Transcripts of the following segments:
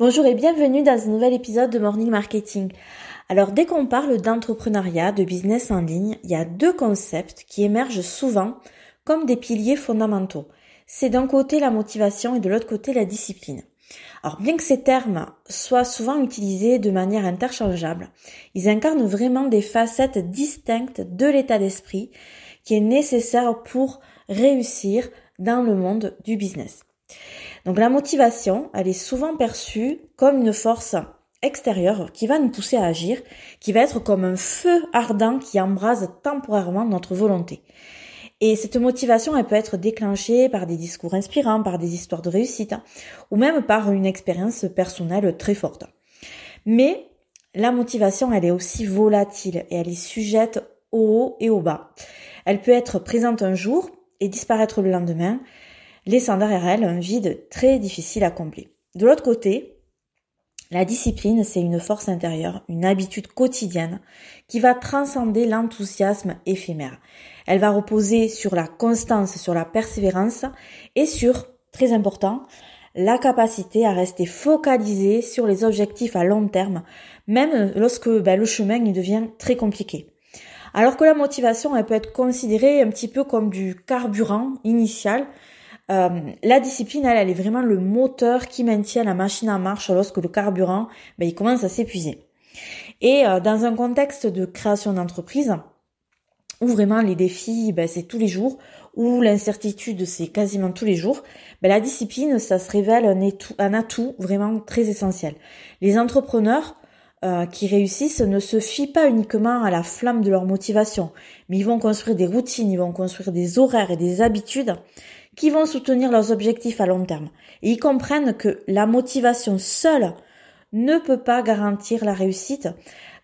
Bonjour et bienvenue dans un nouvel épisode de Morning Marketing. Alors dès qu'on parle d'entrepreneuriat, de business en ligne, il y a deux concepts qui émergent souvent comme des piliers fondamentaux. C'est d'un côté la motivation et de l'autre côté la discipline. Alors bien que ces termes soient souvent utilisés de manière interchangeable, ils incarnent vraiment des facettes distinctes de l'état d'esprit qui est nécessaire pour réussir dans le monde du business. Donc la motivation, elle est souvent perçue comme une force extérieure qui va nous pousser à agir, qui va être comme un feu ardent qui embrase temporairement notre volonté. Et cette motivation, elle peut être déclenchée par des discours inspirants, par des histoires de réussite, hein, ou même par une expérience personnelle très forte. Mais la motivation, elle est aussi volatile et elle est sujette au haut et au bas. Elle peut être présente un jour et disparaître le lendemain laissant derrière elle un vide très difficile à combler. De l'autre côté, la discipline, c'est une force intérieure, une habitude quotidienne qui va transcender l'enthousiasme éphémère. Elle va reposer sur la constance, sur la persévérance et sur, très important, la capacité à rester focalisé sur les objectifs à long terme, même lorsque ben, le chemin devient très compliqué. Alors que la motivation, elle peut être considérée un petit peu comme du carburant initial euh, la discipline, elle, elle est vraiment le moteur qui maintient la machine en marche lorsque le carburant, ben, il commence à s'épuiser. Et euh, dans un contexte de création d'entreprise, où vraiment les défis, ben, c'est tous les jours, où l'incertitude, c'est quasiment tous les jours, ben, la discipline, ça se révèle un atout, vraiment très essentiel. Les entrepreneurs euh, qui réussissent ne se fient pas uniquement à la flamme de leur motivation, mais ils vont construire des routines, ils vont construire des horaires et des habitudes qui vont soutenir leurs objectifs à long terme. Ils comprennent que la motivation seule ne peut pas garantir la réussite,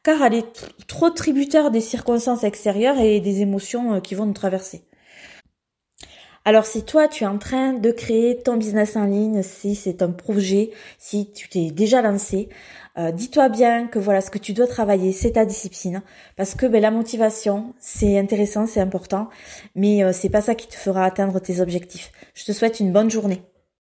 car elle est trop tributaire des circonstances extérieures et des émotions euh, qui vont nous traverser. Alors si toi tu es en train de créer ton business en ligne, si c'est un projet, si tu t'es déjà lancé, euh, dis-toi bien que voilà ce que tu dois travailler, c'est ta discipline, parce que ben, la motivation c'est intéressant, c'est important, mais euh, c'est pas ça qui te fera atteindre tes objectifs. Je te souhaite une bonne journée.